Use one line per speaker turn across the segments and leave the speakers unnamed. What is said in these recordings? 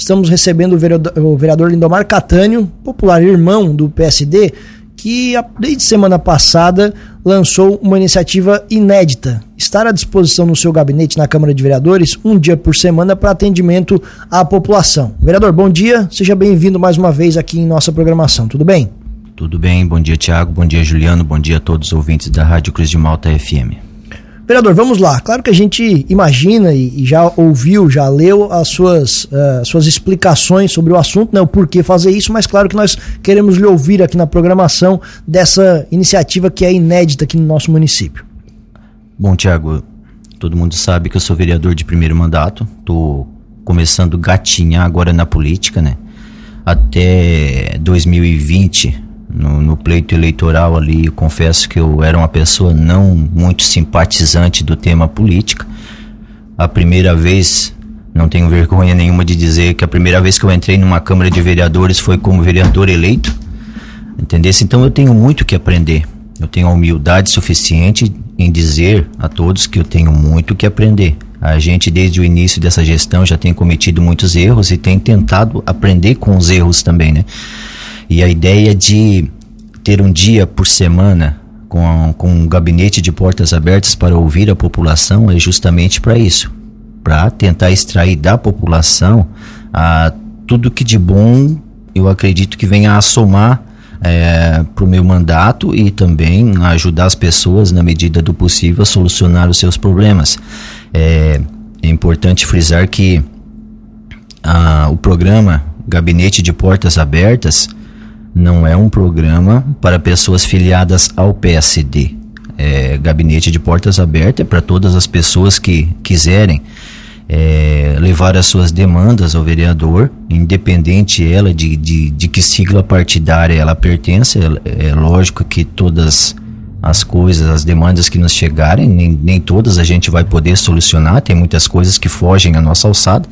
estamos recebendo o vereador, Lindomar Catânio, popular irmão do PSD, que desde semana passada lançou uma iniciativa inédita: estar à disposição no seu gabinete na Câmara de Vereadores um dia por semana para atendimento à população. Vereador, bom dia, seja bem-vindo mais uma vez aqui em nossa programação, tudo bem?
Tudo bem, bom dia Tiago, bom dia Juliano, bom dia a todos os ouvintes da Rádio Cruz de Malta FM.
Vereador, vamos lá. Claro que a gente imagina e, e já ouviu, já leu as suas, uh, suas explicações sobre o assunto, né, o porquê fazer isso, mas claro que nós queremos lhe ouvir aqui na programação dessa iniciativa que é inédita aqui no nosso município.
Bom, Tiago, todo mundo sabe que eu sou vereador de primeiro mandato, estou começando gatinhar agora na política, né? Até 2020 no, no, pleito eleitoral ali, eu confesso que eu era uma pessoa não muito simpatizante do tema política. A primeira vez, não tenho vergonha nenhuma de dizer que a primeira vez que eu entrei numa Câmara de Vereadores foi como vereador eleito. Entendesse? Então eu tenho muito que aprender. Eu tenho a humildade suficiente em dizer a todos que eu tenho muito que aprender. A gente, desde o início dessa gestão, já tem cometido muitos erros e tem tentado aprender com os erros também, né? E a ideia de ter um dia por semana com, com um gabinete de portas abertas para ouvir a população é justamente para isso para tentar extrair da população a, tudo que de bom eu acredito que venha a somar é, para o meu mandato e também ajudar as pessoas, na medida do possível, a solucionar os seus problemas. É, é importante frisar que a, o programa Gabinete de Portas Abertas não é um programa para pessoas filiadas ao PSD. É, gabinete de portas abertas é para todas as pessoas que quiserem é, levar as suas demandas ao vereador, independente ela de, de, de que sigla partidária ela pertence. É, é, lógico que todas as coisas, as demandas que nos chegarem, nem, nem todas a gente vai poder solucionar, tem muitas coisas que fogem à nossa alçada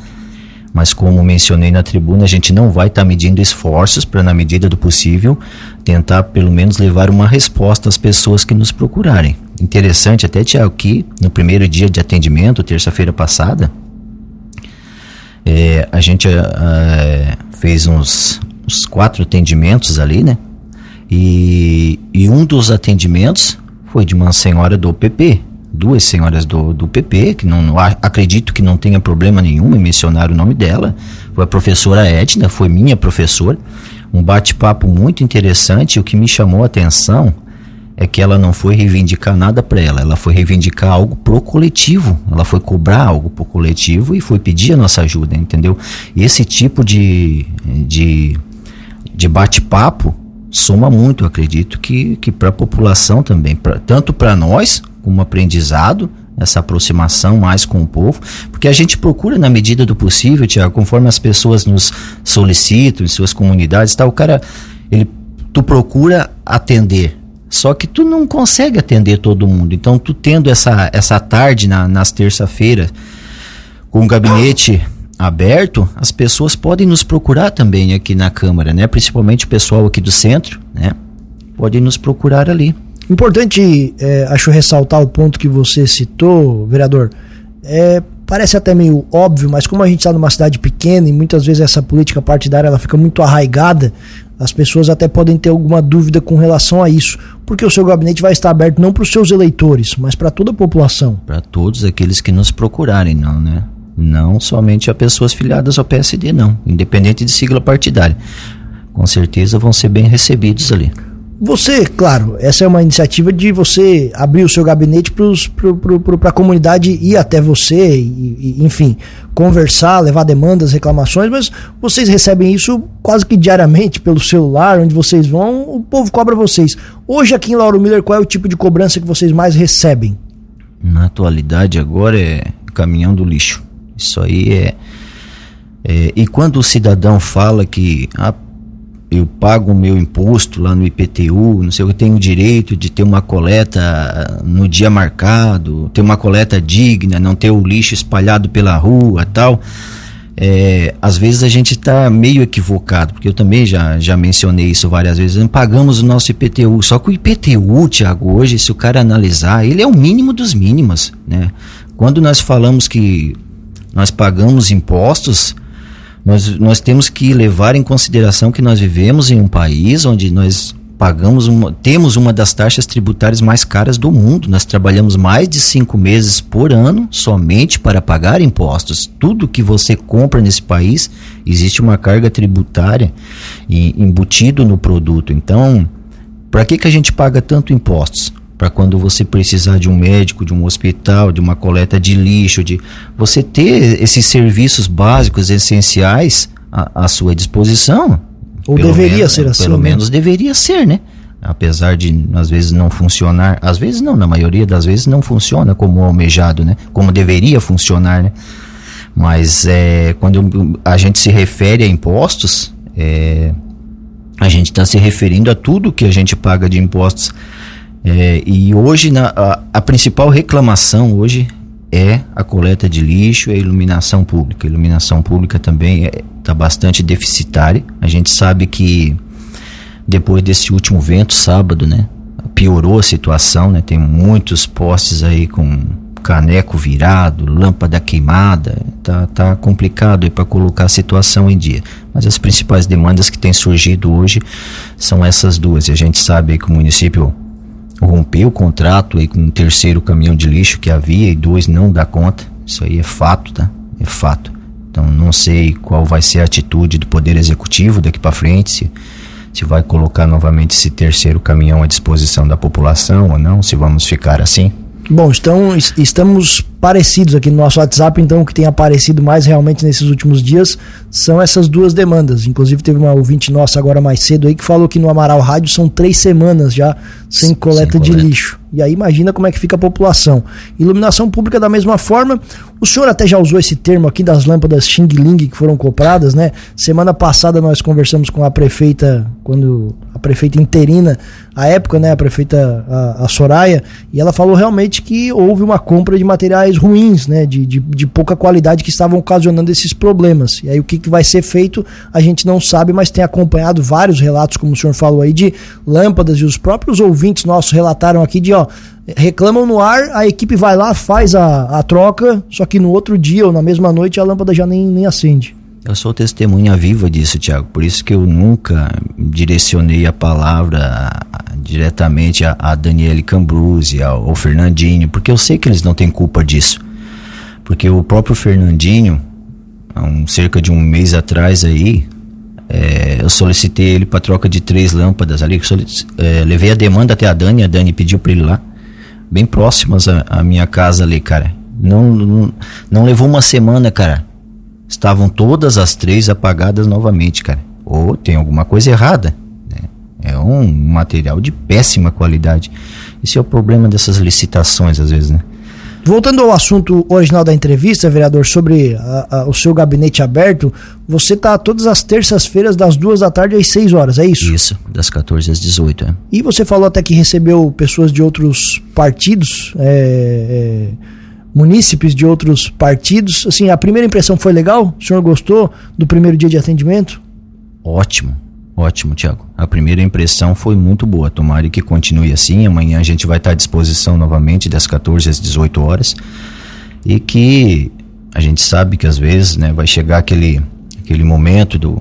mas como mencionei na tribuna, a gente não vai estar tá medindo esforços para, na medida do possível, tentar pelo menos levar uma resposta às pessoas que nos procurarem. Interessante até, Tiago, que no primeiro dia de atendimento, terça-feira passada, é, a gente é, fez uns, uns quatro atendimentos ali, né? E, e um dos atendimentos foi de uma senhora do PP, duas senhoras do, do PP, que não, não, acredito que não tenha problema nenhum em mencionar o nome dela. Foi a professora Edna, foi minha professora. Um bate-papo muito interessante. O que me chamou a atenção é que ela não foi reivindicar nada para ela, ela foi reivindicar algo pro coletivo. Ela foi cobrar algo pro coletivo e foi pedir a nossa ajuda, entendeu? E esse tipo de, de, de bate-papo soma muito, acredito que, que para a população também, pra, tanto para nós como aprendizado, essa aproximação mais com o povo, porque a gente procura na medida do possível, Tiago, conforme as pessoas nos solicitam em suas comunidades, tá, o cara, ele, tu procura atender, só que tu não consegue atender todo mundo. Então, tu tendo essa, essa tarde na, nas terça-feiras com o gabinete aberto, as pessoas podem nos procurar também aqui na Câmara, né? Principalmente o pessoal aqui do centro, né? Podem nos procurar ali.
Importante, é, acho ressaltar o ponto que você citou, vereador. É, parece até meio óbvio, mas como a gente está numa cidade pequena e muitas vezes essa política partidária ela fica muito arraigada, as pessoas até podem ter alguma dúvida com relação a isso, porque o seu gabinete vai estar aberto não para os seus eleitores, mas para toda a população.
Para todos aqueles que nos procurarem, não, né? Não somente a pessoas filiadas ao PSD, não, independente de sigla partidária. Com certeza vão ser bem recebidos ali.
Você, claro, essa é uma iniciativa de você abrir o seu gabinete para a comunidade ir até você, e, e, enfim, conversar, levar demandas, reclamações, mas vocês recebem isso quase que diariamente pelo celular, onde vocês vão, o povo cobra vocês. Hoje aqui em Lauro Miller, qual é o tipo de cobrança que vocês mais recebem?
Na atualidade agora é caminhão do lixo. Isso aí é, é e quando o cidadão fala que ah, eu pago o meu imposto lá no IPTU, não sei que, tenho o direito de ter uma coleta no dia marcado, ter uma coleta digna, não ter o lixo espalhado pela rua tal. É, às vezes a gente está meio equivocado, porque eu também já, já mencionei isso várias vezes. Pagamos o nosso IPTU, só que o IPTU, Tiago, hoje, se o cara analisar, ele é o mínimo dos mínimos. Né? Quando nós falamos que nós pagamos impostos, Nós, nós temos que levar em consideração que nós vivemos em um país onde nós pagamos uma, temos uma das taxas tributárias mais caras do mundo. Nós trabalhamos mais de cinco meses por ano somente para pagar impostos. Tudo que você compra nesse país existe uma carga tributária embutido no produto. Então, para que, que a gente paga tanto impostos? Para quando você precisar de um médico, de um hospital, de uma coleta de lixo, de você ter esses serviços básicos essenciais à, à sua disposição
ou deveria
menos,
ser assim.
Pelo né? menos deveria ser, né? Apesar de às vezes não funcionar, às vezes não, na maioria das vezes não funciona como almejado, né? Como deveria funcionar, né? Mas é, quando a gente se refere a impostos, é, a gente está se referindo a tudo que a gente paga de impostos. É, e hoje na, a, a, principal reclamação hoje é a coleta de lixo e a iluminação pública. A iluminação pública também está é, tá bastante deficitária. A gente sabe que depois desse último vento, sábado, né? Piorou a situação, né? Tem muitos postes aí com caneco virado, lâmpada queimada, tá, tá complicado para colocar a situação em dia. Mas as principais demandas que têm surgido hoje são essas duas. E a gente sabe que o município rompeu o contrato aí com um terceiro caminhão de lixo que havia e dois não dá conta. Isso aí é fato, tá? É fato. Então não sei qual vai ser a atitude do Poder Executivo daqui para frente, se, se vai colocar novamente esse terceiro caminhão à disposição da população ou não, se vamos ficar assim.
Bom, então estamos parecidos aqui no nosso WhatsApp, então o que tem aparecido mais realmente nesses últimos dias são essas duas demandas. Inclusive teve uma ouvinte nossa agora mais cedo aí que falou que no Amaral Rádio são três semanas já sem coleta sem de coleta. lixo. E aí imagina como é que fica a população. Iluminação pública da mesma forma. O senhor até já usou esse termo aqui das lâmpadas Xing Ling que foram compradas, né? Semana passada nós conversamos com a prefeita, quando a prefeita interina, a época, né, a prefeita a, a Soraya, e ela falou realmente que houve uma compra de materiais ruins, né, de, de, de pouca qualidade que estavam ocasionando esses problemas. E aí o que, que vai ser feito a gente não sabe, mas tem acompanhado vários relatos, como o senhor falou aí, de lâmpadas e os próprios ouvintes nossos relataram aqui de ó, reclamam no ar, a equipe vai lá, faz a, a troca, só que no outro dia ou na mesma noite a lâmpada já nem, nem acende.
Eu sou testemunha viva disso, Tiago. Por isso que eu nunca direcionei a palavra diretamente a, a Daniele Cambruzzi, ao, Fernandinho, porque eu sei que eles não têm culpa disso. Porque o próprio Fernandinho, há um, cerca de um mês atrás aí, é, eu solicitei ele para troca de três lâmpadas ali. É, levei a demanda até a Dani, a Dani pediu para ele lá, bem próximas à, minha casa ali, cara. Não, não, não levou uma semana, cara. Estavam todas as três apagadas novamente, cara. Ou tem alguma coisa errada. Né? É um material de péssima qualidade. Esse é o problema dessas licitações, às vezes, né?
Voltando ao assunto original da entrevista, vereador, sobre a, a, o seu gabinete aberto, você está todas as terças-feiras, das duas da tarde às 6 horas, é isso?
Isso, das 14 às 18, é.
E você falou até que recebeu pessoas de outros partidos, é, é, munícipes de outros partidos. Assim, a primeira impressão foi legal? O senhor gostou do primeiro dia de atendimento?
Ótimo, Ótimo, Tiago. A primeira impressão foi muito boa. Tomara que continue assim. Amanhã a gente vai estar à disposição novamente das 14 às 18 horas. E que a gente sabe que às vezes né, vai chegar aquele, aquele momento do,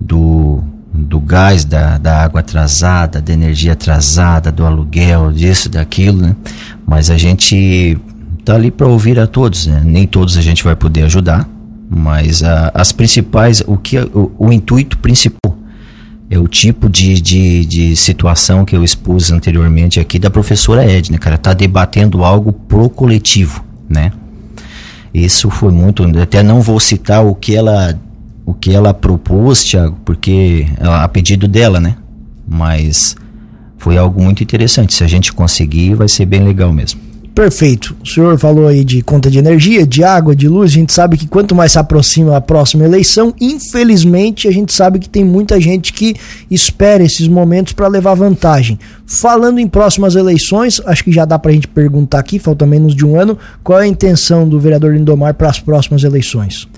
do, do gás, da, da água atrasada, da energia atrasada, do aluguel, disso, daquilo, né? Mas a gente tá ali para ouvir a todos, né? Nem todos a gente vai poder ajudar, mas a, as principais, o que o, o intuito principal é o tipo de, de, de situação que eu expus anteriormente aqui da professora Edna, cara, tá debatendo algo pro coletivo, né? Isso foi muito, até não vou citar o que ela o que ela propôs, Thiago, porque a pedido dela, né? Mas foi algo muito interessante. Se a gente conseguir, vai ser bem legal mesmo.
Perfeito. O senhor falou aí de conta de energia, de água, de luz. A gente sabe que quanto mais se aproxima a próxima eleição, infelizmente, a gente sabe que tem muita gente que espera esses momentos para levar vantagem. Falando em próximas eleições, acho que já dá para a gente perguntar aqui, falta menos de um ano, qual é a intenção do vereador Lindomar para as próximas eleições?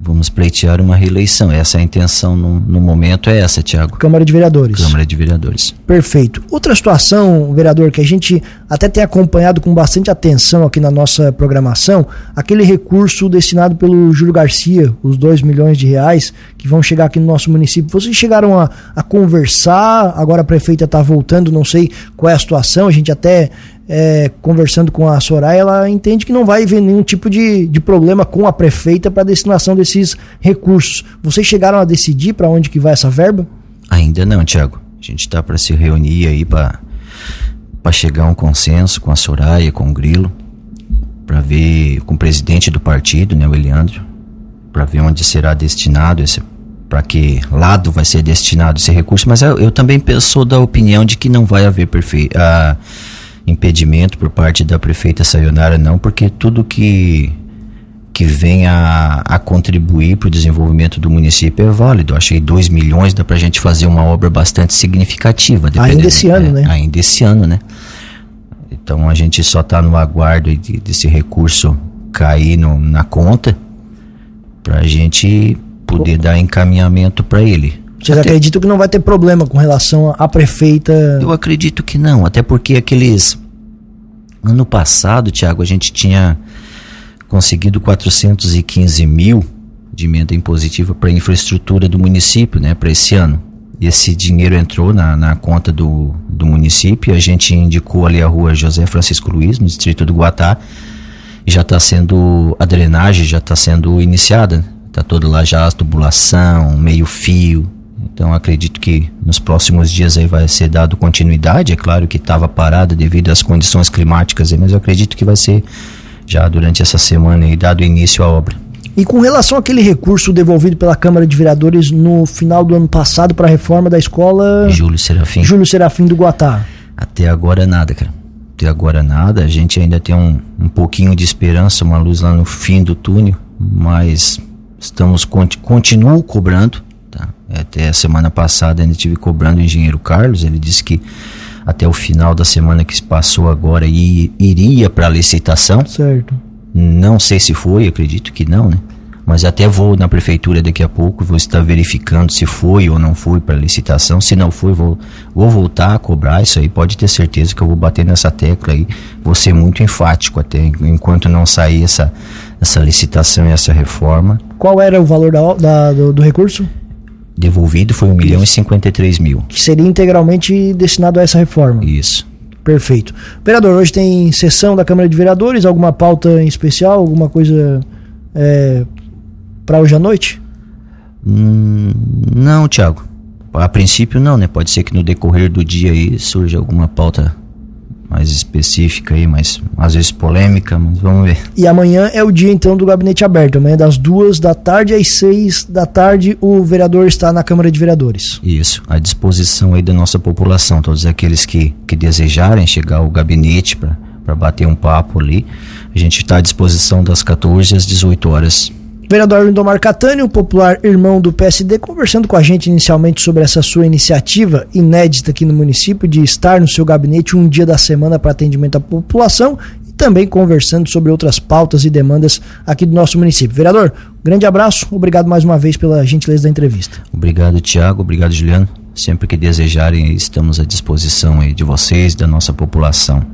vamos pleitear uma reeleição. Essa é a intenção no, no, momento, é essa, Tiago.
Câmara de Vereadores.
Câmara de Vereadores.
Perfeito. Outra situação, vereador, que a gente até tem acompanhado com bastante atenção aqui na nossa programação aquele recurso destinado pelo Júlio Garcia, os 2 milhões de reais que vão chegar aqui no nosso município. Vocês chegaram a, a conversar, agora a prefeita está voltando, não sei qual é a situação, a gente até é, conversando com a Soraya, ela entende que não vai haver nenhum tipo de, de problema com a prefeita para a destinação desses recursos. Vocês chegaram a decidir para onde que vai essa verba?
Ainda não, Tiago. A gente está para se reunir aí para para chegar a um consenso com a Soraya, com o Grilo, para ver com o presidente do partido, né, o Eliandro, para ver onde será destinado esse para que lado vai ser destinado esse recurso, mas eu, eu também sou da opinião de que não vai haver perfe uh, impedimento por parte da prefeita Sayonara, não, porque tudo que que vem a, a contribuir para o desenvolvimento do município é válido. Achei 2 milhões dá para a gente fazer uma obra bastante significativa.
Ainda esse ano,
é,
né?
Ainda esse ano, né? Então a gente só está no aguardo de, desse recurso cair no, na conta para a gente poder dar encaminhamento para ele.
Vocês até, acreditam que não vai ter problema com relação à prefeita?
Eu acredito que não, até porque aqueles. Ano passado, Tiago, a gente tinha conseguido 415 mil de emenda impositiva para a infraestrutura do município, né, para esse ano. Esse dinheiro entrou na, na conta do, do município, a gente indicou ali a rua José Francisco Luiz, no distrito do Guatá, já está sendo, a drenagem já está sendo iniciada, está toda lá já a tubulação, meio fio, então acredito que nos próximos dias aí vai ser dado continuidade, é claro que estava parada devido às condições climáticas, mas eu acredito que vai ser já durante essa semana dado início à obra.
E com relação àquele recurso devolvido pela Câmara de Vereadores no final do ano passado para a reforma da escola
Júlio Serafim.
Júlio Serafim do Guatá.
Até agora nada, cara. Até agora nada. A gente ainda tem um, um pouquinho de esperança, uma luz lá no fim do túnel, mas estamos continuo cobrando. Tá? Até a semana passada ainda estive cobrando o engenheiro Carlos. Ele disse que até o final da semana que se passou agora iria para licitação.
Certo.
Não sei se foi, acredito que não, né? Mas até vou na prefeitura daqui a pouco, vou estar verificando se foi ou não foi para licitação. Se não foi, vou, vou voltar a cobrar isso aí. Pode ter certeza que eu vou bater nessa tecla aí. Vou ser muito enfático até enquanto não sair essa, essa licitação e essa reforma.
Qual era o valor da, da do, do recurso?
devolvido foi 1 milhão e 53 mil.
Que seria integralmente destinado a essa reforma.
Isso.
Perfeito. Vereador, hoje tem sessão da Câmara de Vereadores, alguma pauta em especial, alguma coisa é, para hoje à noite?
Hum, não, Tiago. A princípio não, né? Pode ser que no decorrer do dia aí surja alguma pauta mais específica aí, mas às vezes polêmica, mas vamos ver.
E amanhã é o dia então do gabinete aberto. Amanhã das duas da tarde às seis da tarde o vereador está na Câmara de Vereadores.
Isso, à disposição aí da nossa população, todos aqueles que, que desejarem chegar ao gabinete para bater um papo ali, a gente está à disposição das 14 às 18 horas.
Vereador Lindomar Catani, o popular irmão do PSD, conversando com a gente inicialmente sobre essa sua iniciativa inédita aqui no município de estar no seu gabinete um dia da semana para atendimento à população e também conversando sobre outras pautas e demandas aqui do nosso município. Vereador, grande abraço, obrigado mais uma vez pela gentileza da entrevista.
Obrigado, Tiago, obrigado, Juliano. Sempre que desejarem, estamos à disposição de vocês, da nossa população.